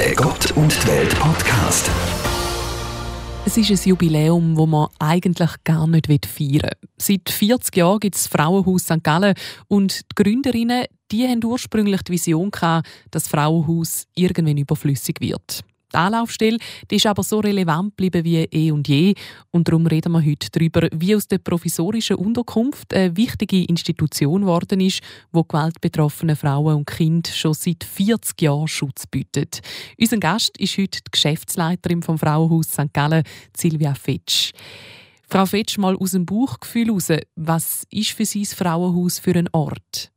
Der Gott und die Welt Podcast. Es ist ein Jubiläum, das man eigentlich gar nicht feiern will. Seit 40 Jahren gibt es das Frauenhaus St. Gallen und die Gründerinnen die haben ursprünglich die Vision gehabt, dass das Frauenhaus irgendwann überflüssig wird. Die Anlaufstelle die ist aber so relevant geblieben wie eh und je. Und darum reden wir heute darüber, wie aus der provisorischen Unterkunft eine wichtige Institution geworden ist, wo gewaltbetroffene Frauen und Kinder schon seit 40 Jahren Schutz bietet. Unser Gast ist heute die Geschäftsleiterin vom Frauenhaus St. Gallen, Silvia Fetsch. Frau Fetsch, mal aus dem Bauchgefühl heraus, was ist für Sie das Frauenhaus für ein Ort?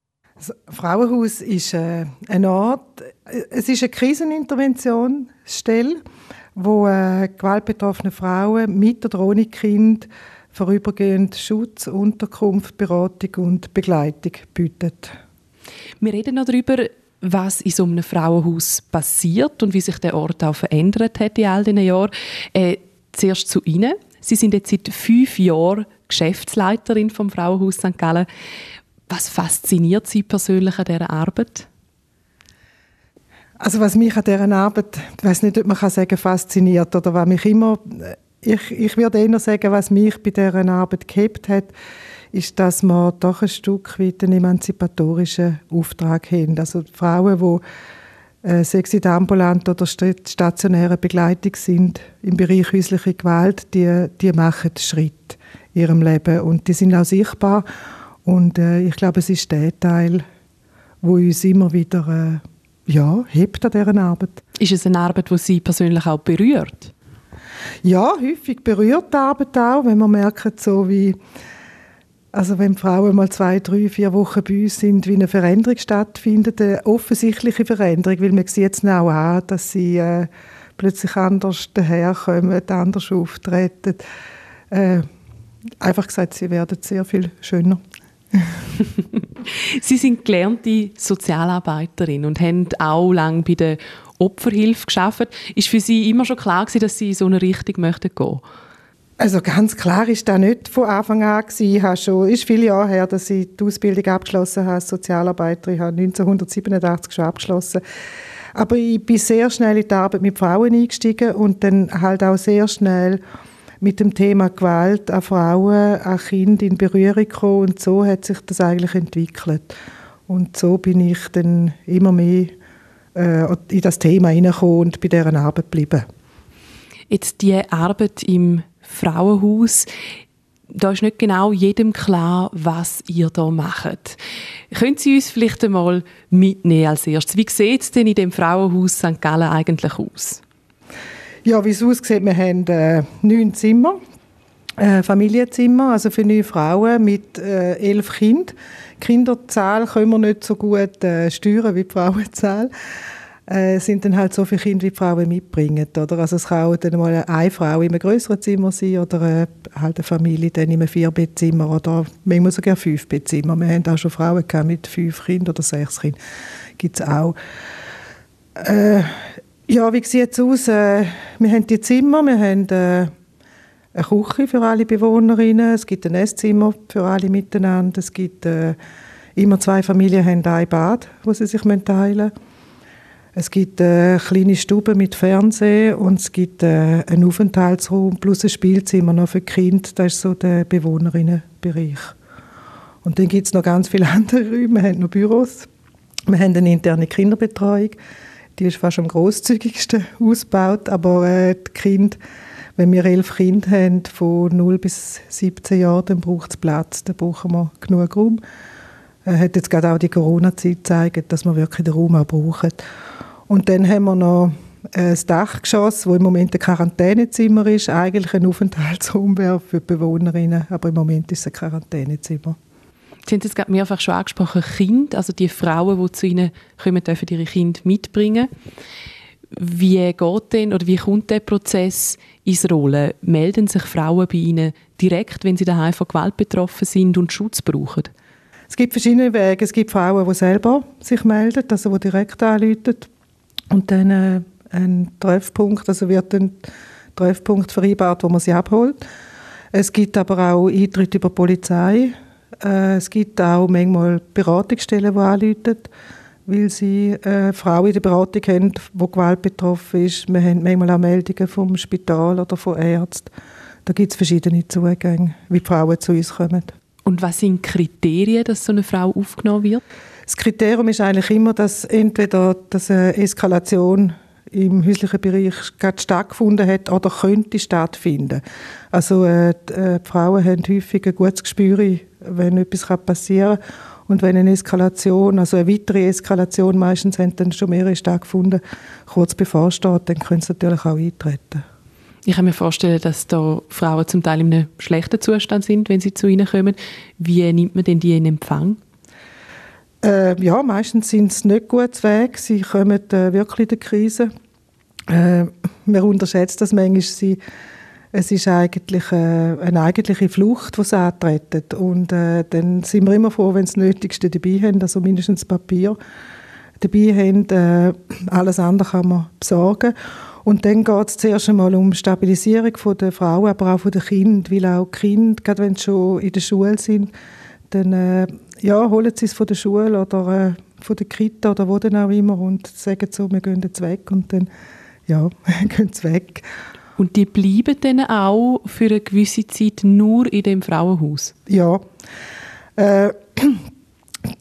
Das Frauenhaus ist äh, ein Ort, es ist eine Kriseninterventionsstelle, wo äh, gewaltbetroffene Frauen mit oder ohne Kind vorübergehend Schutz, Unterkunft, Beratung und Begleitung bietet. Wir reden noch darüber, was in so einem Frauenhaus passiert und wie sich der Ort auch verändert hat in all diesen Jahren. Äh, zuerst zu Ihnen. Sie sind jetzt seit fünf Jahren Geschäftsleiterin vom Frauenhaus St. Gallen. Was fasziniert Sie persönlich an dieser Arbeit? Also was mich an dieser Arbeit, ich weiß nicht, ob man kann sagen fasziniert oder was mich immer, ich, ich würde eher sagen, was mich bei dieser Arbeit gehabt hat, ist, dass wir doch ein Stück weit einen emanzipatorischen Auftrag haben. Also Frauen, die äh, sexy ambulant oder stationäre Begleitung sind im Bereich häusliche Gewalt, die, die machen Schritt in ihrem Leben und die sind auch sichtbar und äh, ich glaube, es ist der Teil, wo uns immer wieder äh, ja, hebt an dieser Arbeit. Ist es eine Arbeit, die Sie persönlich auch berührt? Ja, häufig berührt die Arbeit auch, wenn man merkt, so wie also wenn Frauen mal zwei, drei, vier Wochen bei uns sind, wie eine Veränderung stattfindet, eine offensichtliche Veränderung, weil man sieht es auch an, dass sie äh, plötzlich anders daherkommen, anders auftreten. Äh, einfach gesagt, sie werden sehr viel schöner. Sie sind gelernte Sozialarbeiterin und haben auch lange bei der Opferhilfe geschafft. Ist für Sie immer schon klar gewesen, dass Sie in so eine Richtung möchten gehen? Also ganz klar ist das nicht von Anfang an gewesen. Ich habe schon, ist viele Jahre her, dass ich die Ausbildung abgeschlossen habe als Sozialarbeiterin. Ich habe 1987 schon abgeschlossen. Aber ich bin sehr schnell in die Arbeit mit Frauen eingestiegen und dann halt auch sehr schnell mit dem Thema Gewalt an Frauen, an Kindern in Berührung gekommen und so hat sich das eigentlich entwickelt. Und so bin ich dann immer mehr äh, in das Thema hineingekommen und bei dieser Arbeit geblieben. Jetzt die Arbeit im Frauenhaus, da ist nicht genau jedem klar, was ihr da macht. Können Sie uns vielleicht einmal mitnehmen als erstes? Wie sieht es denn in dem Frauenhaus St. Gallen eigentlich aus? Ja, wie es aussieht, wir haben äh, neun Zimmer, äh, Familienzimmer, also für neun Frauen mit äh, elf Kindern. Die Kinderzahl können wir nicht so gut äh, steuern wie die Frauenzahl. Äh, sind dann halt so viele Kinder, wie die Frauen mitbringen. Oder? Also es kann dann mal eine Frau in einem größeren Zimmer sein oder äh, halt eine Familie dann in einem Vierbettzimmer oder manchmal sogar fünf Bettzimmer. Wir haben auch schon Frauen gehabt mit fünf Kindern oder sechs Kindern. Gibt es auch. Äh, ja, wie sieht es aus? Äh, wir haben die Zimmer, wir haben äh, eine Küche für alle Bewohnerinnen, es gibt ein Esszimmer für alle miteinander, es gibt äh, immer zwei Familien haben ein Bad, wo sie sich teilen müssen. Es gibt eine kleine Stube mit Fernsehen und es gibt einen Aufenthaltsraum plus ein Spielzimmer noch für Kinder. Das ist so der Bewohnerinnenbereich. Und dann gibt es noch ganz viele andere Räume. Wir haben noch Büros. Wir haben eine interne Kinderbetreuung die ist fast am großzügigsten ausgebaut, aber äh, die Kinder, wenn wir elf Kinder haben, von 0 bis 17 Jahren, dann braucht es Platz, dann brauchen wir genug Raum. Äh, hat jetzt gerade auch die Corona-Zeit gezeigt, dass wir wirklich den Raum auch brauchen. Und dann haben wir noch äh, ein Dachgeschoss, wo im Moment ein Quarantänezimmer ist, eigentlich ein Aufenthaltsraum für die Bewohnerinnen, aber im Moment ist es ein Quarantänezimmer. Sie haben es gerade mehrfach schon angesprochen, Kinder, also die Frauen, die zu Ihnen kommen, dürfen ihre Kinder mitbringen. Wie geht denn oder wie kommt der Prozess ins Rollen? Melden sich Frauen bei Ihnen direkt, wenn sie daheim von Gewalt betroffen sind und Schutz brauchen? Es gibt verschiedene Wege. Es gibt Frauen, die selber sich melden, also die direkt anrufen und dann äh, ein Treffpunkt, also wird ein Treffpunkt vereinbart, wo man sie abholt. Es gibt aber auch Eintritt über die Polizei, es gibt auch manchmal Beratungsstellen, die anrufen. weil sie eine äh, Frau in der Beratung haben, die Gewalt betroffen ist. Wir haben manchmal auch Meldungen vom Spital oder von Ärzten. Da gibt es verschiedene Zugänge, wie die Frauen zu uns kommen. Und was sind Kriterien, dass so eine Frau aufgenommen wird? Das Kriterium ist eigentlich immer, dass entweder dass eine Eskalation im häuslichen Bereich gerade stattgefunden hat oder könnte stattfinden. Also äh, die, äh, die Frauen haben häufig ein gutes Gespür, wenn etwas passieren kann. Und wenn eine Eskalation, also eine weitere Eskalation, meistens haben dann schon mehrere stattgefunden, kurz bevorsteht, dann können sie natürlich auch eintreten. Ich kann mir vorstellen, dass da Frauen zum Teil in einem schlechten Zustand sind, wenn sie zu ihnen kommen. Wie nimmt man denn die in Empfang? Äh, ja, meistens sind es nicht gut Weg. Sie kommen äh, wirklich in die Krise. Äh, man unterschätzt das manchmal. Sie, es ist eigentlich äh, eine eigentliche Flucht, die sie antreten. Und äh, dann sind wir immer froh, wenn sie das Nötigste dabei haben, also mindestens Papier dabei haben. Äh, alles andere kann man besorgen. Und dann geht es zuerst einmal um Stabilisierung der Frau, aber auch der Kind, weil auch Kinder, gerade wenn sie schon in der Schule sind, dann äh, ja, holen sie es von der Schule oder äh, von der Kita oder wo dann auch immer und sagen so, wir gehen jetzt weg und dann ja, gehen sie weg. Und die bleiben dann auch für eine gewisse Zeit nur in dem Frauenhaus? Ja. Äh,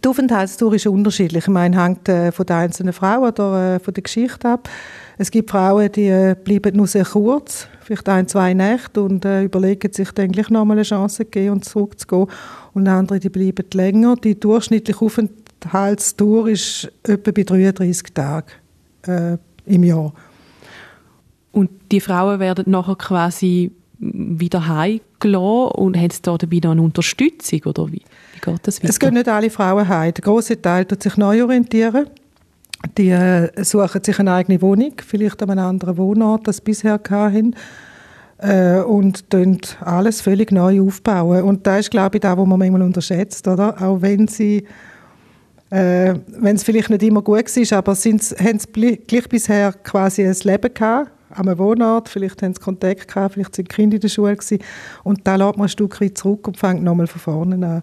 die Aufenthaltsdauer ist unterschiedlich. Ich meine, hängt äh, von der einzelnen Frau oder äh, von der Geschichte ab. Es gibt Frauen, die äh, bleiben nur sehr kurz, vielleicht ein, zwei Nächte und äh, überlegen sich dann gleich nochmal eine Chance zu gehen und zurückzugehen. Und andere, die bleiben länger. Die durchschnittliche Aufenthaltsdauer ist etwa bei 33 Tagen äh, im Jahr. Und die Frauen werden nachher quasi wieder heimgelassen und haben da dabei noch eine Unterstützung oder wie, wie geht das weiter? Es gehen nicht alle Frauen heim. Der große Teil tut sich neu orientieren. Die äh, suchen sich eine eigene Wohnung, vielleicht an einem anderen Wohnort, das sie bisher hatten äh, und alles völlig neu aufbauen. Und das ist, glaube ich, das, was man manchmal unterschätzt, oder? Auch wenn sie äh, wenn es vielleicht nicht immer gut war, aber haben sie gleich bisher quasi ein Leben gehabt, einem Wohnort, vielleicht haben sie Kontakt gehabt, vielleicht sind Kinder in der Schule gewesen, und dann lädt man ein Stück weit zurück und fängt nochmal von vorne an.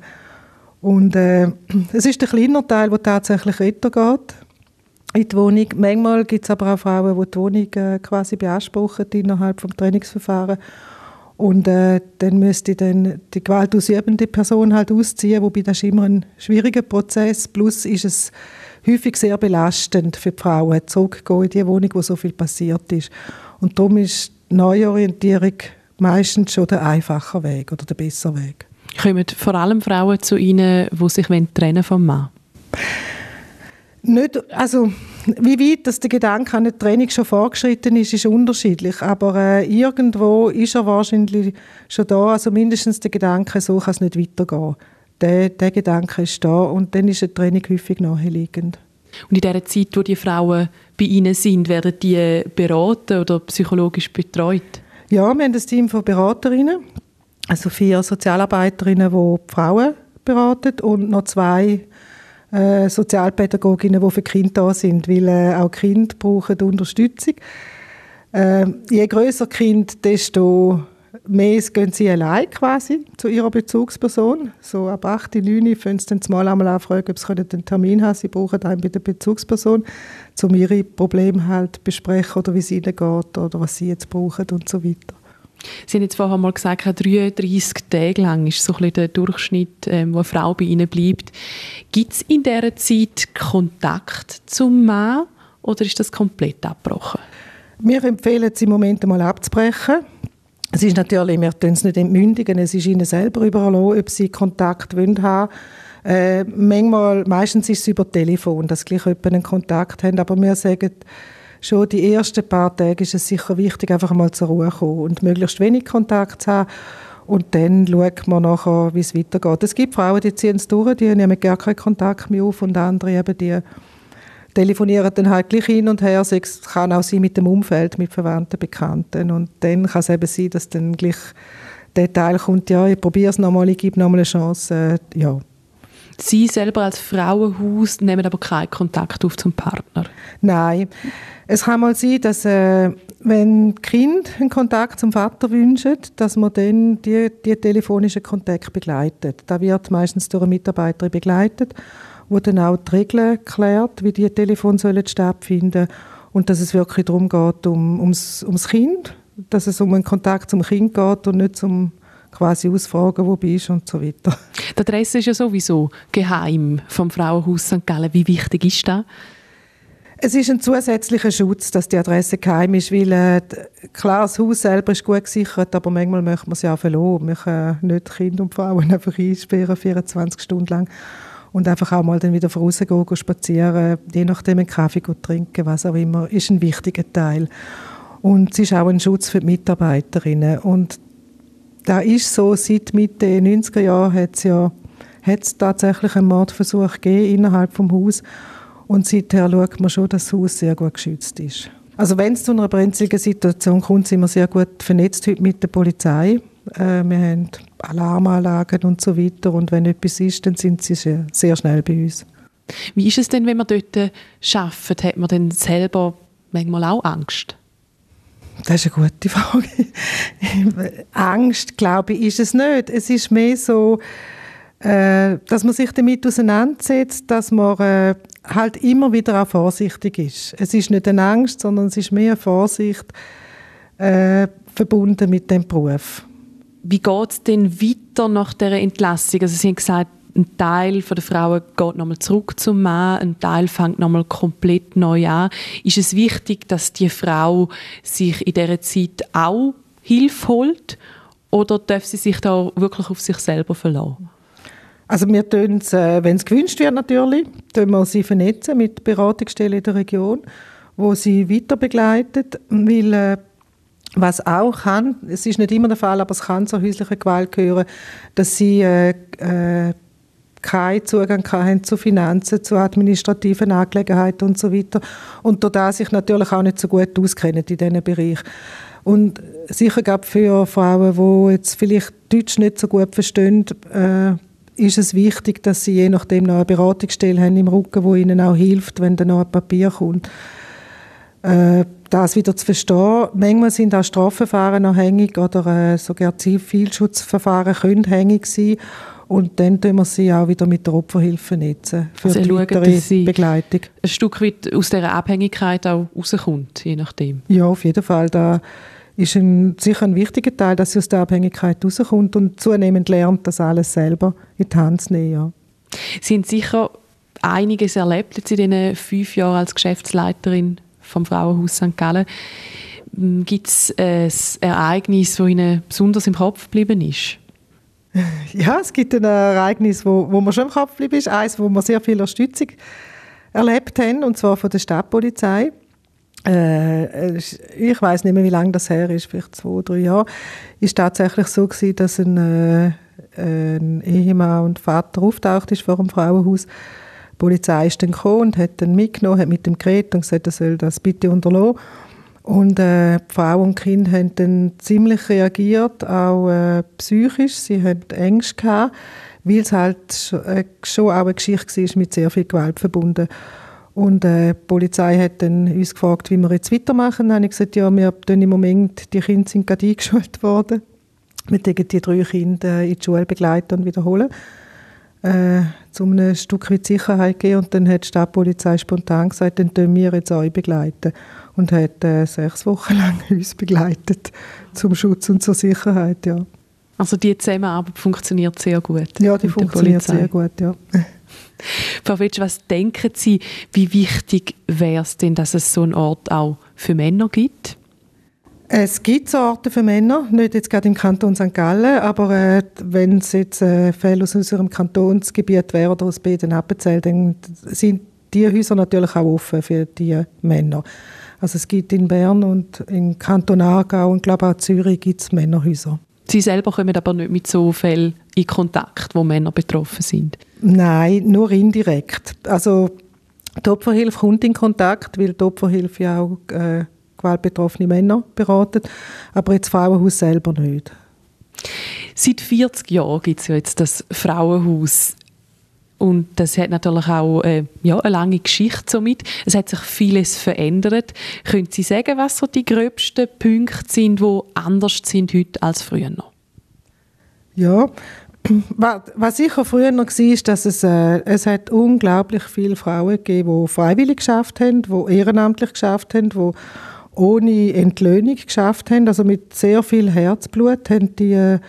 Und äh, es ist der kleine Teil, der tatsächlich weitergeht in die Wohnung. Manchmal gibt es aber auch Frauen, die die Wohnung äh, quasi beanspruchen innerhalb des Trainingsverfahrens. Und äh, dann müsste dann die gewaltausübende Person halt ausziehen, wobei das ist immer ein schwieriger Prozess. Plus ist es häufig sehr belastend für die Frauen, zurückzugehen in die Wohnung, wo so viel passiert ist. Und darum ist die Neuorientierung meistens schon der einfache Weg oder der bessere Weg. Kommen vor allem Frauen zu Ihnen, die sich trennen vom Mann? Nicht, also wie weit dass der Gedanke an eine Training schon vorgeschritten ist, ist unterschiedlich. Aber äh, irgendwo ist er wahrscheinlich schon da. Also mindestens der Gedanke, so kann es nicht weitergehen der, der Gedanke ist da und dann ist eine Training häufig naheliegend. Und in dieser Zeit, wo die Frauen bei Ihnen sind, werden die beraten oder psychologisch betreut? Ja, wir haben ein Team von Beraterinnen, also vier Sozialarbeiterinnen, die, die Frauen beraten und noch zwei äh, Sozialpädagoginnen, die für Kinder da sind, weil äh, auch Kinder brauchen Unterstützung. Äh, je größer Kind, desto mehr gehen sie allein quasi zu ihrer Bezugsperson. So ab 8, 9 fangen sie dann mal einmal anfragen, ob sie einen Termin haben. Sie brauchen einen bei der Bezugsperson, um ihre Probleme halt besprechen oder wie es ihnen geht oder was sie jetzt brauchen und so weiter. Sie haben jetzt vorher mal gesagt, 33 Tage lang ist so ein der Durchschnitt, ähm, wo eine Frau bei Ihnen bleibt. Gibt es in dieser Zeit Kontakt zum Mann oder ist das komplett abgebrochen? Wir empfehlen es im Moment einmal abzubrechen. Es ist natürlich, wir tun es nicht entmündigen, es ist ihnen selber überlassen, ob sie Kontakt wollen haben äh, manchmal, meistens ist es über Telefon, dass gleich einen Kontakt haben, aber wir sagen, schon die ersten paar Tage ist es sicher wichtig, einfach mal zur Ruhe zu kommen und möglichst wenig Kontakt zu haben. Und dann schaut man nachher, wie es weitergeht. Es gibt Frauen, die ziehen es durch, die nehmen gar keinen Kontakt mehr auf und andere eben, die telefonieren dann halt gleich hin und her. Es kann auch sein mit dem Umfeld, mit Verwandten, Bekannten. Und dann kann es eben sein, dass dann gleich der Teil kommt, ja, ich probiere es nochmal, ich gebe nochmal eine Chance, äh, ja. Sie selber als Frauenhaus nehmen aber keinen Kontakt auf zum Partner? Nein. Es kann mal sein, dass äh, wenn Kind einen Kontakt zum Vater wünschen, dass man dann die, die telefonischen Kontakt begleitet. Da wird meistens durch eine Mitarbeiterin begleitet wo dann auch die Regeln klärt, wie die Telefone sollen stattfinden und dass es wirklich darum geht, um, ums, ums Kind, dass es um einen Kontakt zum Kind geht und nicht um quasi ausfragen, wo bist und so weiter. Die Adresse ist ja sowieso geheim vom Frauenhaus St. Gallen. Wie wichtig ist das? Es ist ein zusätzlicher Schutz, dass die Adresse geheim ist, weil äh, klar, das Haus selber ist gut gesichert, aber manchmal möchte man es ja verloren. Wir können nicht Kinder und Frauen einfach einsperren, 24 Stunden lang und einfach auch mal dann wieder rausgehen, gehen, spazieren, je nachdem einen Kaffee trinken, was auch immer, ist ein wichtiger Teil. Und es ist auch ein Schutz für die Mitarbeiterinnen. Und da ist so, seit Mitte 90er Jahren hat es ja hat's tatsächlich einen Mordversuch gegeben innerhalb des Hauses. Und seither schaut man schon, dass das Haus sehr gut geschützt ist. Also wenn es zu einer brenzligen Situation kommt, sind wir sehr gut vernetzt heute mit der Polizei. Äh, wir haben Alarmanlagen und so weiter. Und wenn etwas ist, dann sind sie sehr schnell bei uns. Wie ist es denn, wenn man dort arbeitet? Hat man denn selber manchmal auch Angst? Das ist eine gute Frage. Angst, glaube ich, ist es nicht. Es ist mehr so, äh, dass man sich damit auseinandersetzt, dass man äh, halt immer wieder auch vorsichtig ist. Es ist nicht eine Angst, sondern es ist mehr Vorsicht äh, verbunden mit dem Beruf. Wie geht es denn weiter nach der Entlassung? Also Sie haben gesagt, ein Teil der Frauen geht nochmal zurück zum Mann, ein Teil fängt nochmal komplett neu an. Ist es wichtig, dass die Frau sich in dieser Zeit auch Hilfe holt oder darf sie sich da wirklich auf sich selber verlassen? Also wir tun es, äh, wenn es gewünscht wird natürlich, tun wir sie vernetzen mit Beratungsstellen in der Region, wo sie weiter begleitet, weil äh, was auch kann, es ist nicht immer der Fall, aber es kann zur häuslichen Gewalt gehören, dass sie äh, äh, keinen Zugang haben zu Finanzen, zu administrativen Angelegenheiten und so weiter. Und da sich natürlich auch nicht so gut auskennen in diesem Bereich. Und sicher gab für Frauen, die jetzt vielleicht Deutsch nicht so gut verstehen, äh, ist es wichtig, dass sie je nachdem noch eine Beratungsstelle haben im Rücken, wo ihnen auch hilft, wenn dann noch ein Papier kommt. Äh, das wieder zu verstehen. Manchmal sind auch Strafverfahren noch hängig oder äh, sogar Zivilschutzverfahren können hängig sein. Und dann tun wir sie auch wieder mit der Opferhilfe netzen für also die weitere schauen, Begleitung. Ein Stück weit aus dieser Abhängigkeit auch rauskommt, je nachdem. Ja, auf jeden Fall. Da ist ein, sicher ein wichtiger Teil, dass sie aus der Abhängigkeit rauskommt und zunehmend lernt, das alles selber in die Hand zu nehmen. Ja. Sie haben sicher einiges erlebt jetzt in diesen fünf Jahren als Geschäftsleiterin vom Frauenhaus St. Gallen. Gibt es ein Ereignis, das Ihnen besonders im Kopf geblieben ist? Ja, es gibt ein Ereignis, wo, wo mir schon im Kopf geblieben ist. Eines, wo wir sehr viel Unterstützung erlebt haben, und zwar von der Stadtpolizei. Äh, ich weiß nicht mehr, wie lange das her ist, vielleicht zwei, drei Jahre. Ist tatsächlich so gewesen, dass ein, äh, ein Ehemann und Vater auftaucht ist vor dem Frauenhaus. Die Polizei ist dann gekommen und hat ihn mitgenommen, hat mit dem geredet und gesagt, er soll das bitte unterlassen. Und äh, Frau und Kind haben dann ziemlich reagiert, auch äh, psychisch. Sie hatten Ängste gehabt, weil es halt äh, schon auch eine Geschichte war mit sehr viel Gewalt verbunden. Und äh, die Polizei hat dann uns gefragt, wie wir jetzt weitermachen. Dann habe ich gesagt, ja, wir tun im Moment, die Kinder sind gerade eingeschult worden. Wir die drei Kinder in die Schule begleiten und wiederholen. Äh, um ein Stück weit Sicherheit zu geben. Und dann hat die Stadtpolizei spontan gesagt, dann tun wir jetzt euch begleiten und hat äh, sechs Wochen lang uns begleitet zum Schutz und zur Sicherheit, ja. Also die Zusammenarbeit funktioniert sehr gut. Ja, die funktioniert sehr gut, ja. Frau Witsch, was denken Sie, wie wichtig wäre es denn, dass es so einen Ort auch für Männer gibt? Es gibt so Orte für Männer, nicht jetzt gerade im Kanton St. Gallen, aber äh, wenn es jetzt äh, Fälle aus unserem Kantonsgebiet wären oder aus Beden Appenzell, dann sind die Häuser natürlich auch offen für die Männer. Also es gibt in Bern und im Kanton Aargau und glaube auch in Zürich gibt es Männerhäuser. Sie selber kommen aber nicht mit so Fällen in Kontakt, wo Männer betroffen sind? Nein, nur indirekt. Also die Opferhilfe kommt in Kontakt, weil die Opferhilfe ja auch äh, gewaltbetroffene Männer beratet, aber jetzt Frauenhaus selber nicht. Seit 40 Jahren gibt es ja jetzt das Frauenhaus und das hat natürlich auch äh, ja, eine lange Geschichte somit. Es hat sich vieles verändert. Können Sie sagen, was so die gröbsten Punkte sind, die anders sind heute als früher? Ja, was sicher früher noch war, ist, dass es, äh, es hat unglaublich viele Frauen gegeben, die freiwillig geschafft haben, die ehrenamtlich geschafft haben, die ohne Entlöhnung geschafft haben, also mit sehr viel Herzblut haben die äh,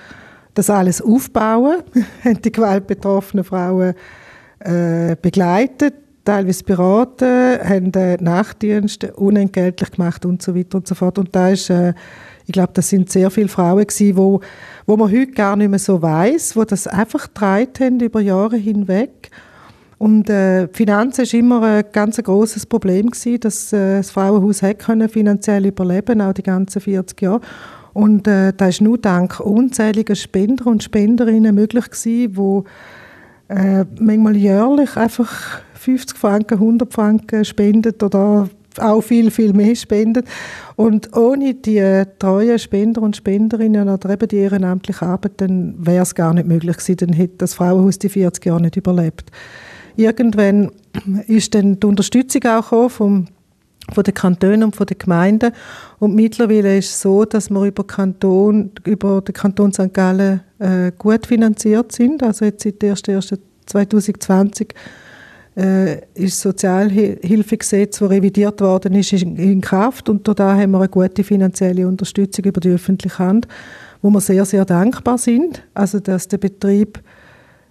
das alles aufbauen, haben die gewaltbetroffenen Frauen äh, begleitet, teilweise beraten, haben äh, Nachtdienste unentgeltlich gemacht und so weiter und so fort. Und da ist, äh, ich glaube, das sind sehr viele Frauen gewesen, wo, wo man heute gar nicht mehr so weiß, wo das einfach getragen haben über Jahre hinweg. Und äh, Finanzen ist immer ein ganz großes Problem gewesen, dass äh, das Frauenhaus hat können finanziell überleben, auch die ganzen 40 Jahre. Und äh, da ist nur dank unzähliger Spender und Spenderinnen möglich gewesen, wo äh, manchmal jährlich einfach 50 Franken, 100 Franken spendet oder auch viel, viel mehr spendet. Und ohne die äh, treuen Spender und Spenderinnen oder eben die ehrenamtliche Arbeit, dann wäre es gar nicht möglich gewesen, dann hätte das Frauenhaus die 40 Jahre nicht überlebt. Irgendwann ist dann die Unterstützung auch vom von den Kantonen und von den Gemeinden. Und mittlerweile ist es so, dass wir über, Kanton, über den Kanton St. Gallen äh, gut finanziert sind. Also jetzt seit 1.1.2020 äh, ist das Sozialhilfegesetz, das revidiert worden ist, in, in Kraft. Und da haben wir eine gute finanzielle Unterstützung über die öffentliche Hand, wo wir sehr, sehr dankbar sind. Also dass der Betrieb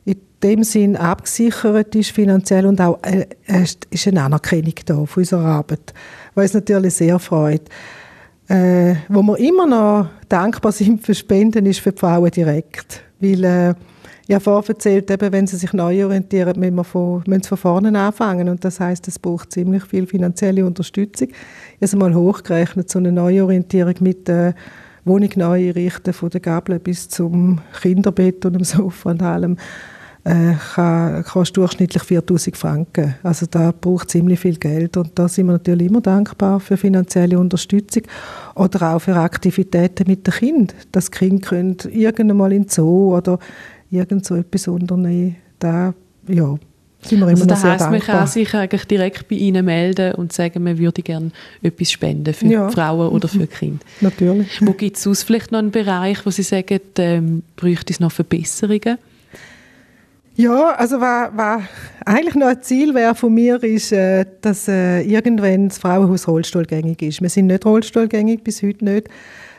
in dem Sinn abgesichert ist finanziell und auch äh, ist eine Anerkennung da von unserer Arbeit, was uns natürlich sehr freut. Äh, wo wir immer noch dankbar sind für Spenden, ist für die Frauen direkt, weil äh, ich habe vorher erzählt, eben, wenn sie sich neu orientieren, müssen wir von, müssen von vorne anfangen und das heißt, es braucht ziemlich viel finanzielle Unterstützung. Ich habe mal hochgerechnet, so eine Neuorientierung mit äh, Wohnung neu einrichten, von der Gabel bis zum Kinderbett und dem Sofa und allem äh, kann, kostet durchschnittlich 4000 Franken. Also da braucht ziemlich viel Geld und da sind wir natürlich immer dankbar für finanzielle Unterstützung oder auch für Aktivitäten mit den Kindern. Das Kind könnte irgendwann mal in den Zoo oder irgend so etwas unternehmen. Da, ja, sind wir also immer das sehr heisst, man kann sich eigentlich direkt bei Ihnen melden und sagen, man würde gerne etwas spenden für Ja. Frauen oder für Kinder. Natürlich. Wo gibt es sonst vielleicht noch einen Bereich, wo Sie sagen, ähm, bräuchte es noch Verbesserungen? Ja, also was, was eigentlich noch ein Ziel wäre von mir, ist, äh, dass äh, irgendwann das Frauenhaus rollstuhlgängig ist. Wir sind nicht rollstuhlgängig, bis heute nicht.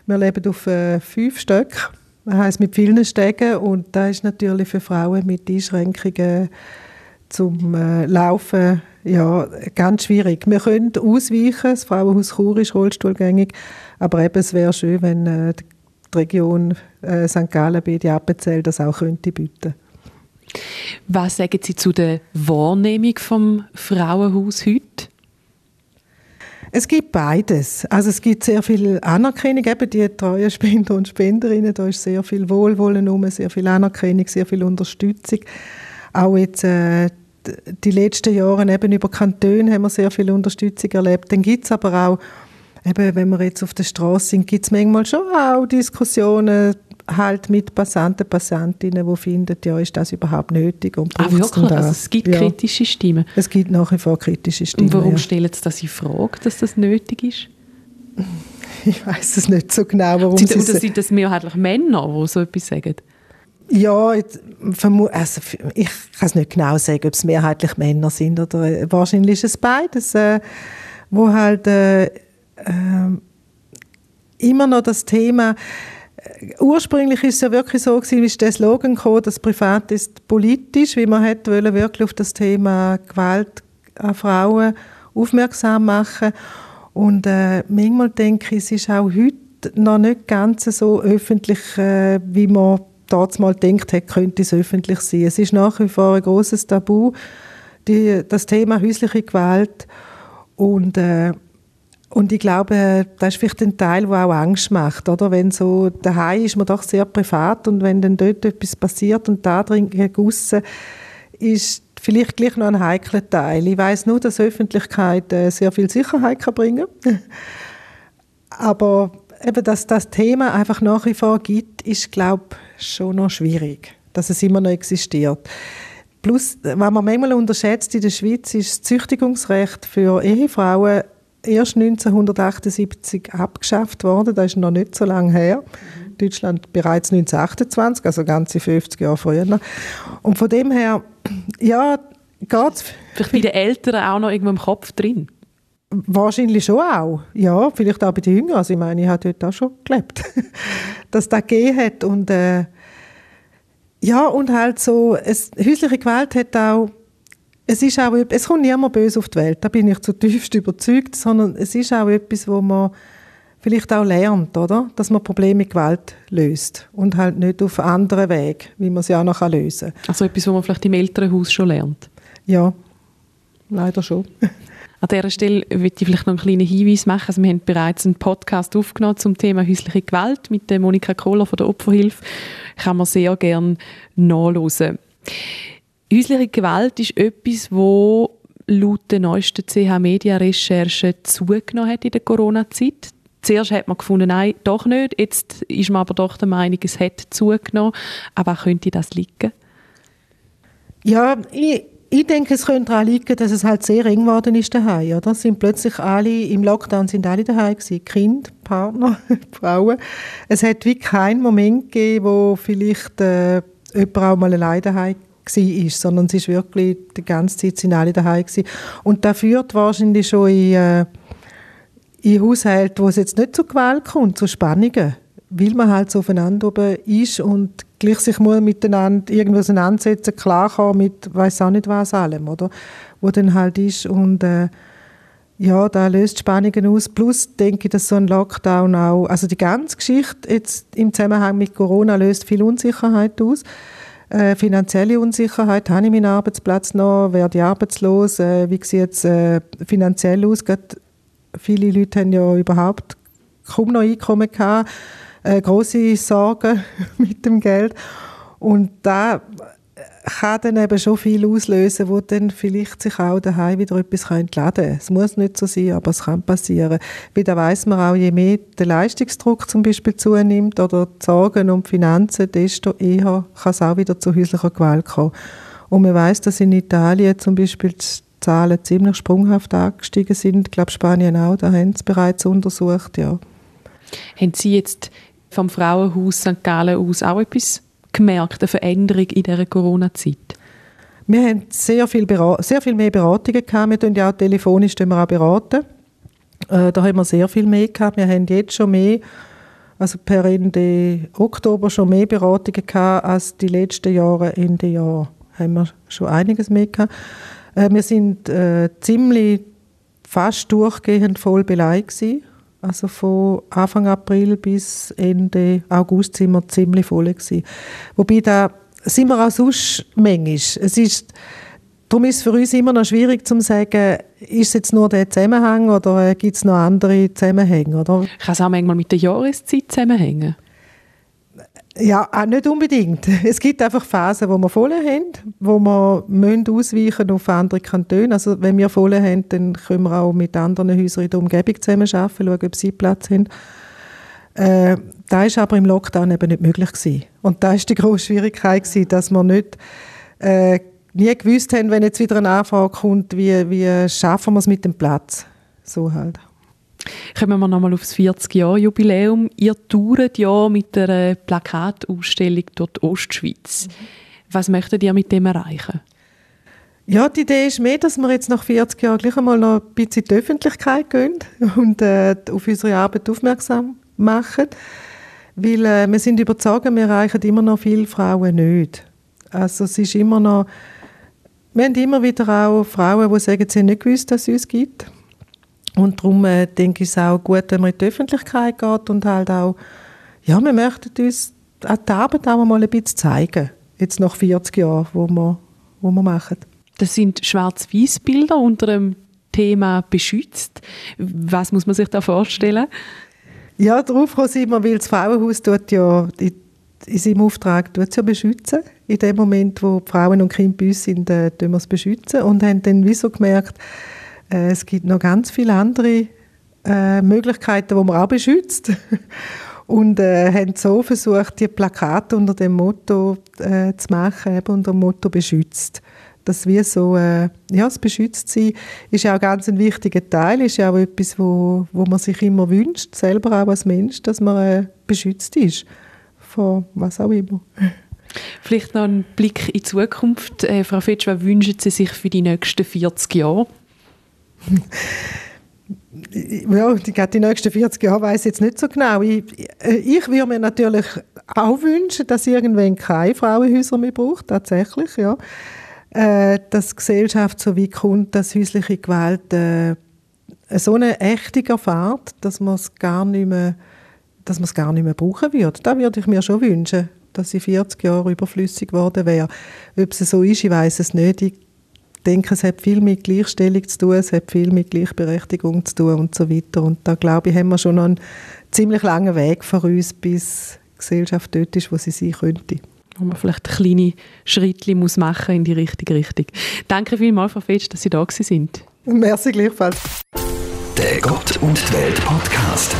Wir leben auf äh, fünf Stöcken, das heisst mit vielen Stegen und da ist natürlich für Frauen mit Einschränkungen zum äh, Laufen ja, ganz schwierig. Wir können ausweichen, das Frauenhaus Chur ist rollstuhlgängig, aber eben, es wäre schön, wenn äh, die Region äh, St. Gallen, Bedi, Appenzell das auch könnte bieten. Was sagen Sie zu der Wahrnehmung vom Frauenhaus heute? Es gibt beides. Also es gibt sehr viel Anerkennung, eben die treuen Spender und Spenderinnen, da ist sehr viel Wohlwollen um, sehr viel Anerkennung, sehr viel Unterstützung. Auch jetzt äh, die letzten Jahre eben über Kantone haben wir sehr viel Unterstützung erlebt. Dann gibt es aber auch, eben, wenn wir jetzt auf der Straße sind, gibt es manchmal schon auch Diskussionen halt mit Passanten, Passantinnen, die finden, ja, ist das überhaupt nötig und Ah, wirklich? das? Also es gibt ja. kritische Stimmen. Es gibt nach wie vor kritische Stimmen. Und warum ja. stellen Sie das in Frage, dass das nötig ist? Ich weiß es nicht so genau, warum sie oder sind das mehrheitlich Männer, die so etwas sagen? Ja, jetzt, vermu- also ich kann es nicht genau sagen, ob es mehrheitlich Männer sind oder äh, wahrscheinlich ist es beides, äh, wo halt äh, äh, immer noch das Thema äh, Ursprünglich ist es ja wirklich so gewesen, wie der Slogan gekommen, das Privat ist politisch, wie man hätte wollen, wirklich auf das Thema Gewalt an Frauen aufmerksam machen. Und äh, manchmal denke ich, es ist auch heute noch nicht ganz so öffentlich, äh, wie man mal denkt hat, könnte es öffentlich sein. Es ist nach wie vor ein großes Tabu, die, das Thema häusliche Gewalt. Und, äh, und ich glaube, das ist vielleicht ein Teil, der auch Angst macht. Oder? Wenn so daheim ist man doch sehr privat und wenn dann dort etwas passiert und da drin gegossen ist vielleicht gleich noch ein heikler Teil. Ich weiß nur, dass Öffentlichkeit äh, sehr viel Sicherheit kann bringen Aber eben, dass das Thema einfach nach wie vor gibt, ist, glaube ich, schon noch schwierig, dass es immer noch existiert. Plus, was man manchmal unterschätzt in der Schweiz, ist das Züchtigungsrecht für Ehefrauen erst 1978 abgeschafft worden. Das ist noch nicht so lange her. Deutschland bereits 1928, also ganze 50 Jahre früher. Und von dem her, ja, geht es... Vielleicht bei den Eltern auch noch irgendwo im Kopf drin? Wahrscheinlich schon auch. Ja, vielleicht auch bei den Jüngeren. Also ich meine, ich habe dort auch schon gelebt, dass das gegeben hat. Und, äh, ja, und halt so, es, häusliche Gewalt hat auch, es ist auch, es kommt niemand böse auf die Welt, da bin ich zutiefst überzeugt, sondern es ist auch etwas, wo man vielleicht auch lernt, oder? Dass man Probleme mit Gewalt löst und halt nicht auf anderen Weg, wie man sie auch noch lösen kann. Also etwas, was man vielleicht im Elternhaus schon lernt? Ja, leider schon. An dieser Stelle würde ich vielleicht noch einen kleinen Hinweis machen. Also wir haben bereits einen Podcast aufgenommen zum Thema häusliche Gewalt mit der Monika Kohler von der Opferhilfe. Kann man sehr gerne nachlesen. Häusliche Gewalt ist etwas, wo laut der neuesten CH-Media-Recherche zugenommen hat in der Corona-Zeit. Zuerst hat man gefunden, nein, doch nicht. Jetzt ist man aber doch der Meinung, es hat zugenommen. Aber könnte das liegen? Ja, ich, ich denke, es könnte daran liegen, dass es halt sehr eng geworden ist daheim, oder? Sind plötzlich alle, im Lockdown sind alle daheim gewesen. Kind, Partner, Frauen. Es hat wie keinen Moment gegeben, wo vielleicht äh, jemand auch mal alleine daheim war, sondern es ist wirklich, die ganze Zeit sind alle daheim gewesen. Und das führt wahrscheinlich schon in, äh, in Haushalten, wo es jetzt nicht zu Gewalt kommt, zu Spannungen weil man halt so aufeinander oben ist und gleich sich mal miteinander irgendwas auseinandersetzen, klarkommen mit weiß auch nicht was allem, oder? Wo dann halt ist und äh, ja, da löst Spannungen aus. Plus denke ich, dass so ein Lockdown auch, also die ganze Geschichte jetzt im Zusammenhang mit Corona löst viel Unsicherheit aus. Äh, finanzielle Unsicherheit, habe ich meinen Arbeitsplatz noch, werde ich arbeitslos, äh, wie sieht es äh, finanziell aus? Gerade viele Leute haben ja überhaupt kaum noch Einkommen gehabt äh, große Sorgen mit dem Geld. Und da kann dann eben schon viel auslösen, wo dann vielleicht sich auch daheim wieder etwas entladen kann. Es muss nicht so sein, aber es kann passieren. Weil da weiss man auch, je mehr der Leistungsdruck zum Beispiel zunimmt oder die Sorgen um die Finanzen, desto eher kann es auch wieder zu häuslicher Gewalt kommen. Und man weiß, dass in Italien zum Beispiel die Zahlen ziemlich sprunghaft angestiegen sind. Ich glaube, Spanien auch, da haben sie bereits untersucht, ja. Haben Sie jetzt vom Frauenhaus St. Gallen aus auch etwas gemerkt, eine Veränderung in dieser Corona-Zeit? Wir haben sehr viel, sehr viel mehr Beratungen gehabt. Wir tun ja auch telefonisch auch beraten. Äh, da haben wir sehr viel mehr gehabt. Wir haben jetzt schon mehr, also per Ende Oktober schon mehr Beratungen gehabt als die letzten Jahre, Ende Jahr haben wir schon einiges mehr gehabt. Äh, wir sind äh, ziemlich fast durchgehend voll beleidigt also von Anfang April bis Ende August sind wir ziemlich voll gewesen. Wobei da sind wir auch sonst manchmal. Es ist, darum ist es für uns immer noch schwierig zu sagen, ist es jetzt nur der Zusammenhang oder gibt es noch andere Zusammenhänge? Oder? Kann es auch manchmal mit der Jahreszeit zusammenhängen? Ja, auch nicht unbedingt. Es gibt einfach Phasen, wo wir voll haben, wo wir müssen ausweichen auf andere Kantone. Also wenn wir voll haben, dann können wir auch mit anderen Häusern in der Umgebung zusammenarbeiten, schauen, ob sie Platz haben. Äh, das war aber im Lockdown eben nicht möglich. Gewesen. Und da war die grosse Schwierigkeit, gewesen, dass wir nicht äh, nie gewusst haben, wenn jetzt wieder eine Anfrage kommt, wie, wie schaffen wir es mit dem Platz. So halt. Kommen wir nochmal aufs 40-Jahr-Jubiläum. Ihr touret ja mit einer Plakatausstellung durch die Ostschweiz. Mhm. Was möchtet ihr mit dem erreichen? Ja, die Idee ist mehr, dass wir jetzt nach 40 Jahren gleich einmal noch ein bisschen in die Öffentlichkeit gehen und äh, auf unsere Arbeit aufmerksam machen. Weil äh, wir sind überzeugt, wir erreichen immer noch viele Frauen nicht. Also es ist immer noch, wir haben immer wieder auch Frauen, die sagen, sie haben nicht gewusst, dass es uns gibt. Und darum äh, denke ich es auch gut, wenn man in die Öffentlichkeit geht und halt auch, ja, wir möchten uns auch die Arbeit auch mal ein bisschen zeigen. Jetzt nach 40 Jahren, wo wir, wo wir machen. Das sind schwarz-weiß Bilder unter dem Thema beschützt. Was muss man sich da vorstellen? Ja, darauf sind wir, weil das Frauenhaus tut ja in, in seinem Auftrag tut ja beschützen. In dem Moment, wo Frauen und Kinder bei uns sind, äh, tun wir es beschützen und haben dann wie so gemerkt, es gibt noch ganz viele andere äh, Möglichkeiten, die man auch beschützt. Und äh, haben so versucht, die Plakate unter dem Motto äh, zu machen, eben unter dem Motto «Beschützt». Das wie so, äh, ja, das Beschütztsein ist ja auch ganz ein wichtiger Teil, ist ja auch etwas, wo, wo man sich immer wünscht, selber auch als Mensch, dass man äh, beschützt ist. von was auch immer. Vielleicht noch ein Blick in die Zukunft. Äh, Frau Fetsch, was wünschen Sie sich für die nächsten 40 Jahre? ja, die, nächsten 40 Jahre weiß ich jetzt nicht so genau. Ich, äh, ich würde mir natürlich auch wünschen, dass irgendwann keine Frauenhäuser mehr braucht, tatsächlich, ja. Äh, dass die Gesellschaft so weit kommt, dass häusliche Gewalt äh, so eine Ächtung erfährt, dass man es gar nicht mehr, dass man es gar nicht mehr brauchen würde. Da würde ich mir schon wünschen, dass ich 40 Jahre überflüssig geworden wäre. Ob es so ist, ich weiß es nicht. Ich denke, es hat viel mit Gleichstellung zu tun, es hat viel mit Gleichberechtigung zu tun und so weiter. Und da glaube ich, haben wir schon einen ziemlich langen Weg vor uns, bis die Gesellschaft dort ist, wo sie sein könnte. Wo man vielleicht kleine Schritte muss machen in die richtige Richtung. Danke vielmals, Frau Fetsch, dass Sie da sind. Merci gleichfalls. Der Gott und die Welt Podcast.